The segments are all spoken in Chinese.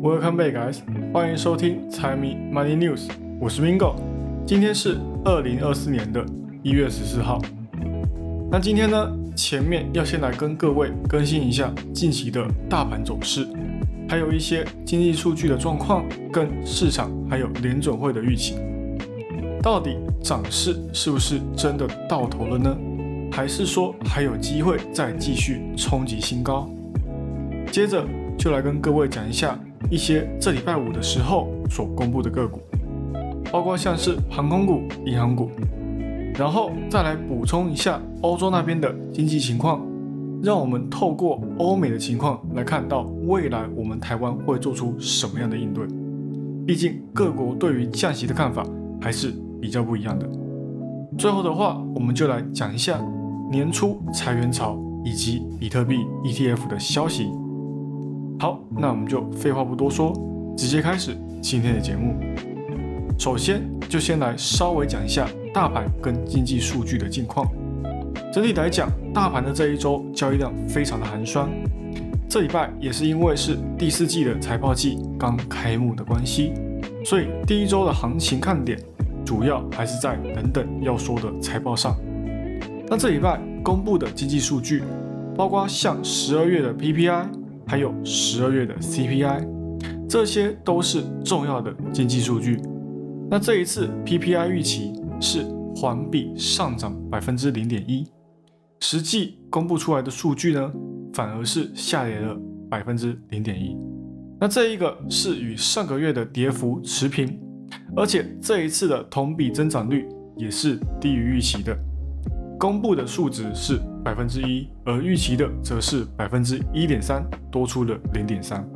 Welcome back, guys！欢迎收听财迷 Money News，我是 Mingo。今天是二零二四年的一月十四号。那今天呢，前面要先来跟各位更新一下近期的大盘走势，还有一些经济数据的状况，跟市场还有联准会的预期。到底涨势是不是真的到头了呢？还是说还有机会再继续冲击新高？接着就来跟各位讲一下一些这礼拜五的时候所公布的个股，包括像是航空股、银行股，然后再来补充一下欧洲那边的经济情况，让我们透过欧美的情况来看到未来我们台湾会做出什么样的应对。毕竟各国对于降息的看法还是比较不一样的。最后的话，我们就来讲一下年初裁员潮以及比特币 ETF 的消息。好，那我们就废话不多说，直接开始今天的节目。首先，就先来稍微讲一下大盘跟经济数据的近况。整体来讲，大盘的这一周交易量非常的寒酸。这礼拜也是因为是第四季的财报季刚开幕的关系，所以第一周的行情看点主要还是在等等要说的财报上。那这礼拜公布的经济数据，包括像十二月的 PPI。还有十二月的 CPI，这些都是重要的经济数据。那这一次 PPI 预期是环比上涨百分之零点一，实际公布出来的数据呢，反而是下跌了百分之零点一。那这一个是与上个月的跌幅持平，而且这一次的同比增长率也是低于预期的。公布的数值是百分之一，而预期的则是百分之一点三，多出了零点三。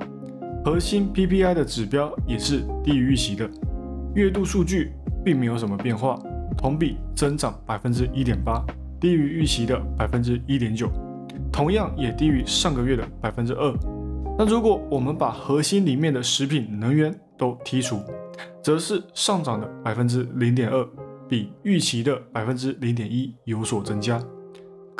核心 PPI 的指标也是低于预期的，月度数据并没有什么变化，同比增长百分之一点八，低于预期的百分之一点九，同样也低于上个月的百分之二。那如果我们把核心里面的食品、能源都剔除，则是上涨的百分之零点二。比预期的百分之零点一有所增加，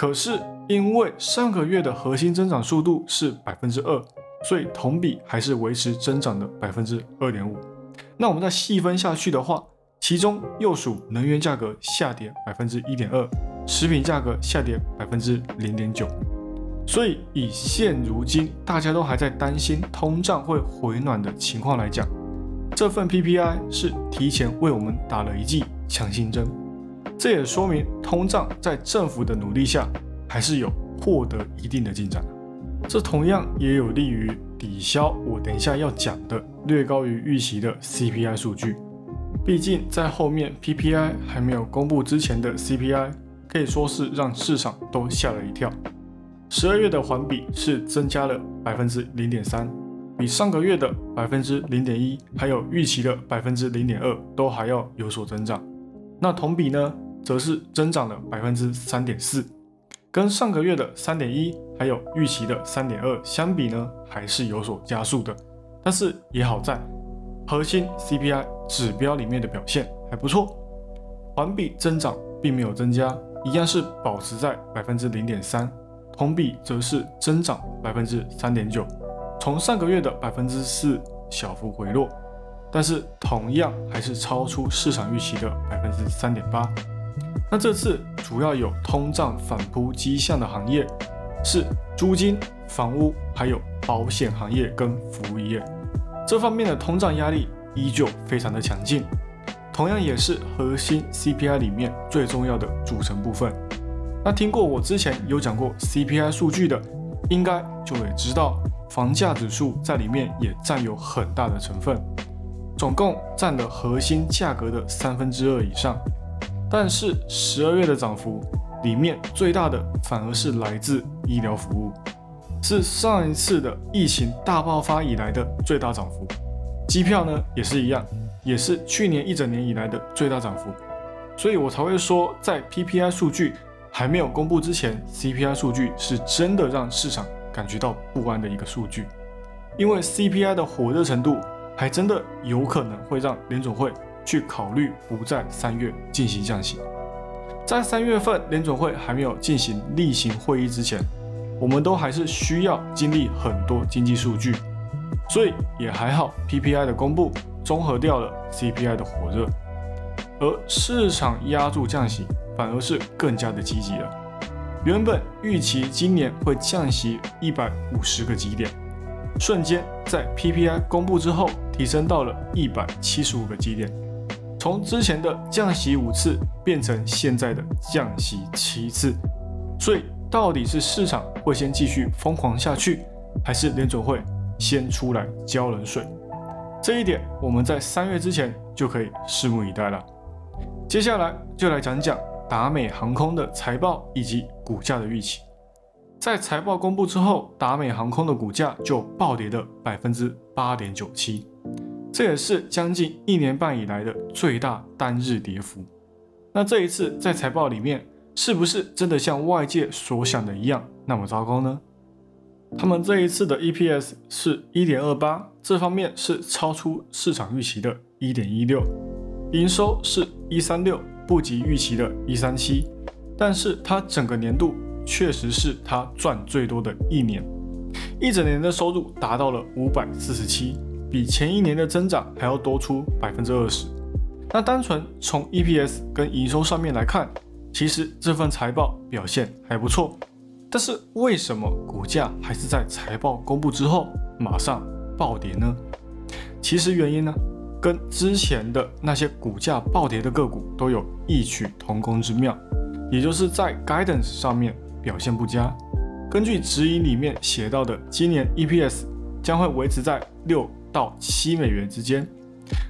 可是因为上个月的核心增长速度是百分之二，所以同比还是维持增长的百分之二点五。那我们再细分下去的话，其中又属能源价格下跌百分之一点二，食品价格下跌百分之零点九。所以以现如今大家都还在担心通胀会回暖的情况来讲，这份 PPI 是提前为我们打了一剂。强心针，这也说明通胀在政府的努力下还是有获得一定的进展。这同样也有利于抵消我等一下要讲的略高于预期的 CPI 数据。毕竟在后面 PPI 还没有公布之前的 CPI，可以说是让市场都吓了一跳。十二月的环比是增加了百分之零点三，比上个月的百分之零点一，还有预期的百分之零点二都还要有所增长。那同比呢，则是增长了百分之三点四，跟上个月的三点一，还有预期的三点二相比呢，还是有所加速的。但是也好在，核心 CPI 指标里面的表现还不错，环比增长并没有增加，一样是保持在百分之零点三，同比则是增长百分之三点九，从上个月的百分之四小幅回落。但是同样还是超出市场预期的百分之三点八。那这次主要有通胀反扑迹象的行业是租金、房屋，还有保险行业跟服务业。这方面的通胀压力依旧非常的强劲，同样也是核心 CPI 里面最重要的组成部分。那听过我之前有讲过 CPI 数据的，应该就会知道房价指数在里面也占有很大的成分。总共占了核心价格的三分之二以上，但是十二月的涨幅里面最大的反而是来自医疗服务，是上一次的疫情大爆发以来的最大涨幅。机票呢也是一样，也是去年一整年以来的最大涨幅。所以我才会说，在 PPI 数据还没有公布之前，CPI 数据是真的让市场感觉到不安的一个数据，因为 CPI 的火热程度。还真的有可能会让联总会去考虑不在三月进行降息。在三月份联总会还没有进行例行会议之前，我们都还是需要经历很多经济数据，所以也还好，PPI 的公布综合掉了 CPI 的火热，而市场压住降息，反而是更加的积极了。原本预期今年会降息一百五十个基点，瞬间在 PPI 公布之后提升到了一百七十五个基点，从之前的降息五次变成现在的降息七次。所以到底是市场会先继续疯狂下去，还是联准会先出来浇冷水？这一点我们在三月之前就可以拭目以待了。接下来就来讲讲。达美航空的财报以及股价的预期，在财报公布之后，达美航空的股价就暴跌了百分之八点九七，这也是将近一年半以来的最大单日跌幅。那这一次在财报里面，是不是真的像外界所想的一样那么糟糕呢？他们这一次的 EPS 是一点二八，这方面是超出市场预期的一点一六，营收是一三六。不及预期的一三七，但是它整个年度确实是它赚最多的一年，一整年的收入达到了五百四十七，比前一年的增长还要多出百分之二十。那单纯从 EPS 跟营收上面来看，其实这份财报表现还不错，但是为什么股价还是在财报公布之后马上暴跌呢？其实原因呢？跟之前的那些股价暴跌的个股都有异曲同工之妙，也就是在 guidance 上面表现不佳。根据指引里面写到的，今年 EPS 将会维持在六到七美元之间，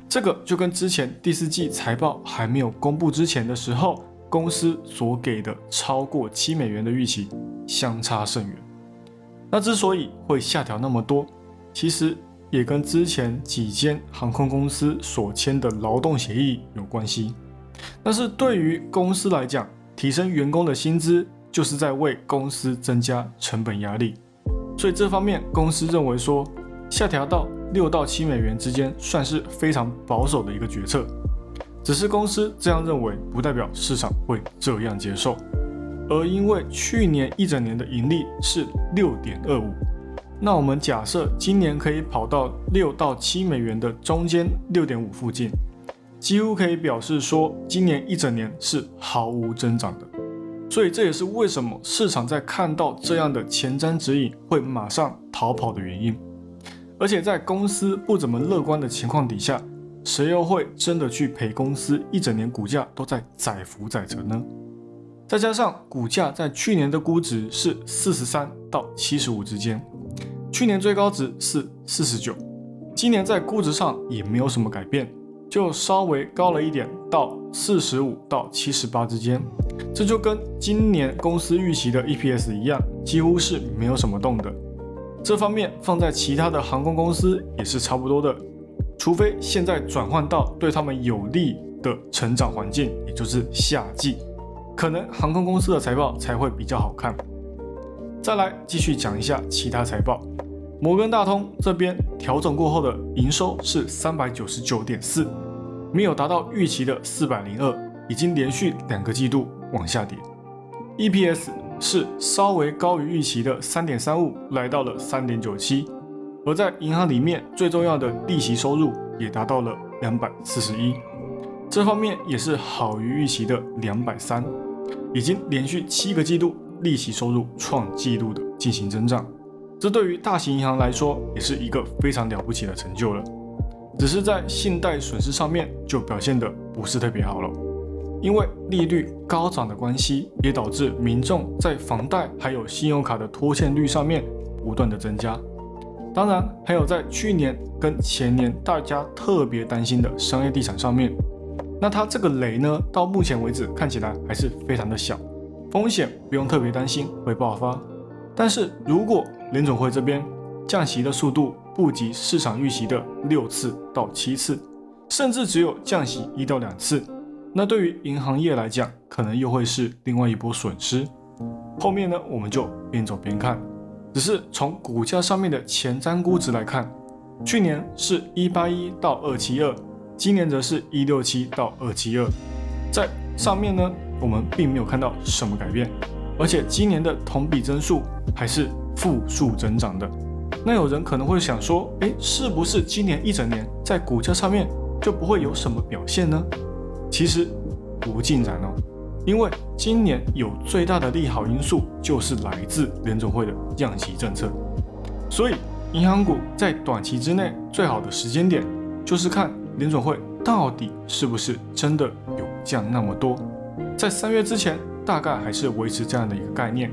这个就跟之前第四季财报还没有公布之前的时候，公司所给的超过七美元的预期相差甚远。那之所以会下调那么多，其实。也跟之前几间航空公司所签的劳动协议有关系。但是对于公司来讲，提升员工的薪资就是在为公司增加成本压力。所以这方面公司认为说，下调到六到七美元之间算是非常保守的一个决策。只是公司这样认为，不代表市场会这样接受。而因为去年一整年的盈利是六点二五。那我们假设今年可以跑到六到七美元的中间六点五附近，几乎可以表示说今年一整年是毫无增长的。所以这也是为什么市场在看到这样的前瞻指引会马上逃跑的原因。而且在公司不怎么乐观的情况底下，谁又会真的去陪公司一整年股价都在载浮载沉呢？再加上股价在去年的估值是四十三到七十五之间。去年最高值是四十九，今年在估值上也没有什么改变，就稍微高了一点，到四十五到七十八之间。这就跟今年公司预期的 EPS 一样，几乎是没有什么动的。这方面放在其他的航空公司也是差不多的，除非现在转换到对他们有利的成长环境，也就是夏季，可能航空公司的财报才会比较好看。再来继续讲一下其他财报。摩根大通这边调整过后的营收是三百九十九点四，没有达到预期的四百零二，已经连续两个季度往下跌。EPS 是稍微高于预期的三点三五，来到了三点九七。而在银行里面最重要的利息收入也达到了两百四十一，这方面也是好于预期的两百三，已经连续七个季度利息收入创纪录的进行增长。这对于大型银行来说也是一个非常了不起的成就了，只是在信贷损失上面就表现得不是特别好了，因为利率高涨的关系，也导致民众在房贷还有信用卡的拖欠率上面不断的增加。当然，还有在去年跟前年大家特别担心的商业地产上面，那它这个雷呢，到目前为止看起来还是非常的小，风险不用特别担心会爆发。但是如果联总会这边降息的速度不及市场预期的六次到七次，甚至只有降息一到两次，那对于银行业来讲，可能又会是另外一波损失。后面呢，我们就边走边看。只是从股价上面的前瞻估值来看，去年是一八一到二七二，今年则是一六七到二七二，在上面呢，我们并没有看到什么改变。而且今年的同比增速还是负数增长的，那有人可能会想说，诶，是不是今年一整年在股价上面就不会有什么表现呢？其实不尽然哦，因为今年有最大的利好因素就是来自联总会的降息政策，所以银行股在短期之内最好的时间点就是看联总会到底是不是真的有降那么多，在三月之前大概还是维持这样的一个概念。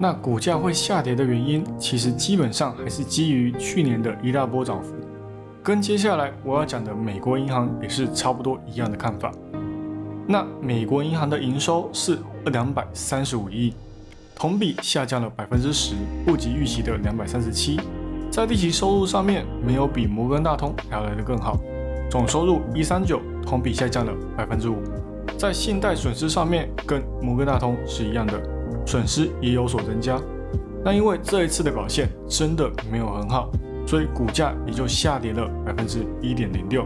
那股价会下跌的原因，其实基本上还是基于去年的一大波涨幅，跟接下来我要讲的美国银行也是差不多一样的看法。那美国银行的营收是两百三十五亿，同比下降了百分之十，不及预期的两百三十七。在利息收入上面，没有比摩根大通还要来得更好，总收入一三九，同比下降了百分之五。在信贷损失上面，跟摩根大通是一样的。损失也有所增加，那因为这一次的表现真的没有很好，所以股价也就下跌了百分之一点零六。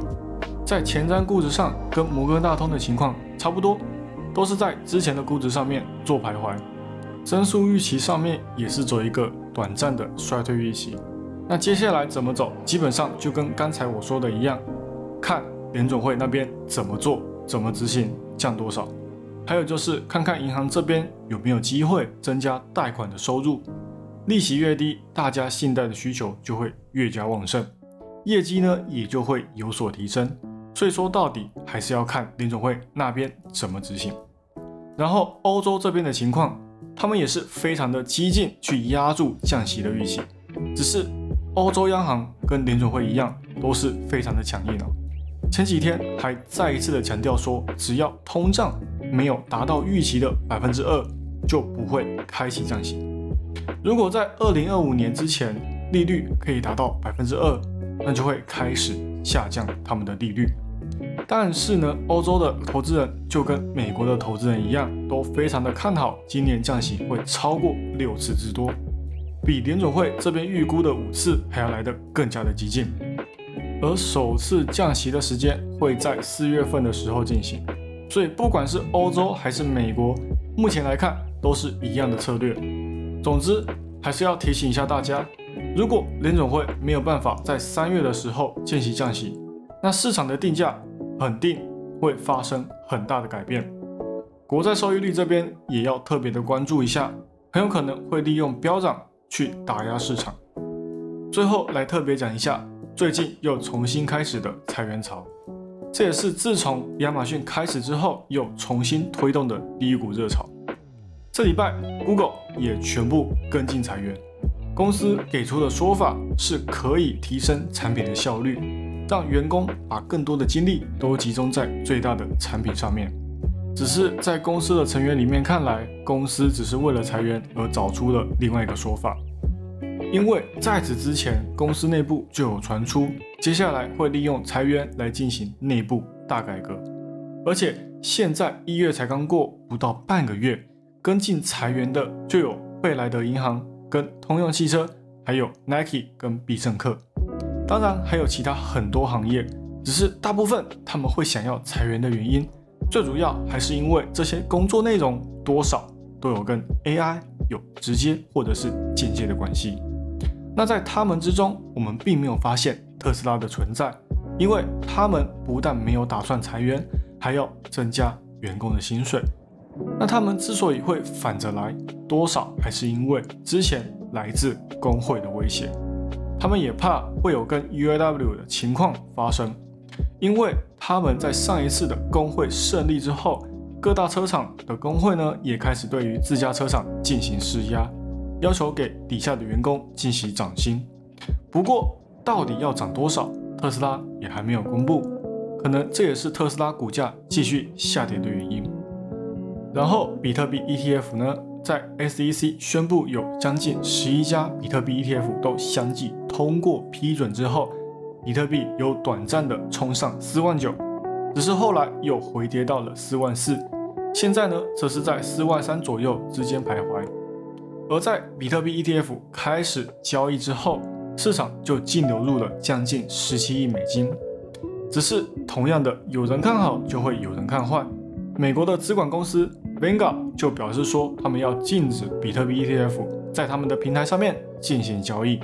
在前瞻估值上，跟摩根大通的情况差不多，都是在之前的估值上面做徘徊。增速预期上面也是走一个短暂的衰退预期。那接下来怎么走，基本上就跟刚才我说的一样，看联总会那边怎么做，怎么执行，降多少。还有就是看看银行这边有没有机会增加贷款的收入，利息越低，大家信贷的需求就会越加旺盛，业绩呢也就会有所提升。所以说到底还是要看联总会那边怎么执行。然后欧洲这边的情况，他们也是非常的激进去压住降息的预期，只是欧洲央行跟联总会一样，都是非常的强硬哦。前几天还再一次的强调说，只要通胀没有达到预期的百分之二，就不会开启降息。如果在二零二五年之前利率可以达到百分之二，那就会开始下降他们的利率。但是呢，欧洲的投资人就跟美国的投资人一样，都非常的看好今年降息会超过六次之多，比联总会这边预估的五次还要来得更加的激进。而首次降息的时间会在四月份的时候进行，所以不管是欧洲还是美国，目前来看都是一样的策略。总之，还是要提醒一下大家，如果联总会没有办法在三月的时候见息降息，那市场的定价肯定会发生很大的改变。国债收益率这边也要特别的关注一下，很有可能会利用飙涨去打压市场。最后来特别讲一下。最近又重新开始的裁员潮，这也是自从亚马逊开始之后又重新推动的第一股热潮。这礼拜，Google 也全部跟进裁员。公司给出的说法是可以提升产品的效率，让员工把更多的精力都集中在最大的产品上面。只是在公司的成员里面看来，公司只是为了裁员而找出了另外一个说法。因为在此之前，公司内部就有传出，接下来会利用裁员来进行内部大改革，而且现在一月才刚过不到半个月，跟进裁员的就有贝莱德银行、跟通用汽车，还有 Nike 跟必胜客，当然还有其他很多行业，只是大部分他们会想要裁员的原因，最主要还是因为这些工作内容多少都有跟 AI 有直接或者是间接的关系。那在他们之中，我们并没有发现特斯拉的存在，因为他们不但没有打算裁员，还要增加员工的薪水。那他们之所以会反着来，多少还是因为之前来自工会的威胁，他们也怕会有跟 UAW 的情况发生，因为他们在上一次的工会胜利之后，各大车厂的工会呢也开始对于自家车厂进行施压。要求给底下的员工进行涨薪，不过到底要涨多少，特斯拉也还没有公布，可能这也是特斯拉股价继续下跌的原因。然后比特币 ETF 呢，在 SEC 宣布有将近十一家比特币 ETF 都相继通过批准之后，比特币有短暂的冲上四万九，只是后来又回跌到了四万四，现在呢则是在四万三左右之间徘徊。而在比特币 ETF 开始交易之后，市场就净流入了将近十七亿美金。只是同样的，有人看好就会有人看坏。美国的资管公司 Venga 就表示说，他们要禁止比特币 ETF 在他们的平台上面进行交易。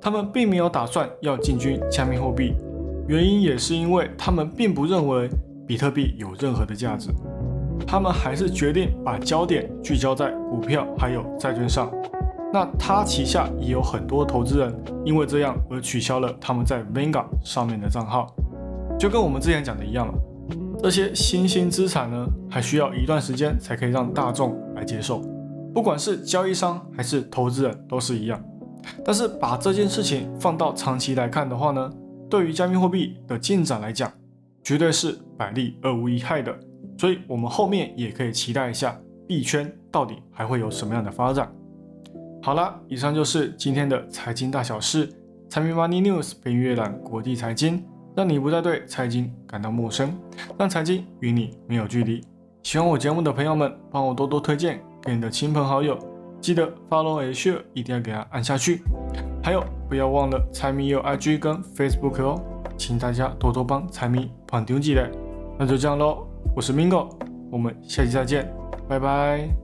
他们并没有打算要进军加密货币，原因也是因为他们并不认为比特币有任何的价值，他们还是决定把焦点聚焦在股票还有债券上。那他旗下也有很多投资人因为这样而取消了他们在 Venga 上面的账号，就跟我们之前讲的一样了。这些新兴资产呢，还需要一段时间才可以让大众来接受，不管是交易商还是投资人都是一样。但是把这件事情放到长期来看的话呢，对于加密货币的进展来讲，绝对是百利而无一害的。所以，我们后面也可以期待一下币圈到底还会有什么样的发展。好了，以上就是今天的财经大小事。财迷 Money News 陪你阅览国际财经，让你不再对财经感到陌生，让财经与你没有距离。喜欢我节目的朋友们，帮我多多推荐给你的亲朋好友，记得 Follow a share，一定要给它按下去。还有，不要忘了财迷有 IG 跟 Facebook 哦，请大家多多帮财迷捧丢几嘞。那就这样喽，我是 Mingo，我们下期再见，拜拜。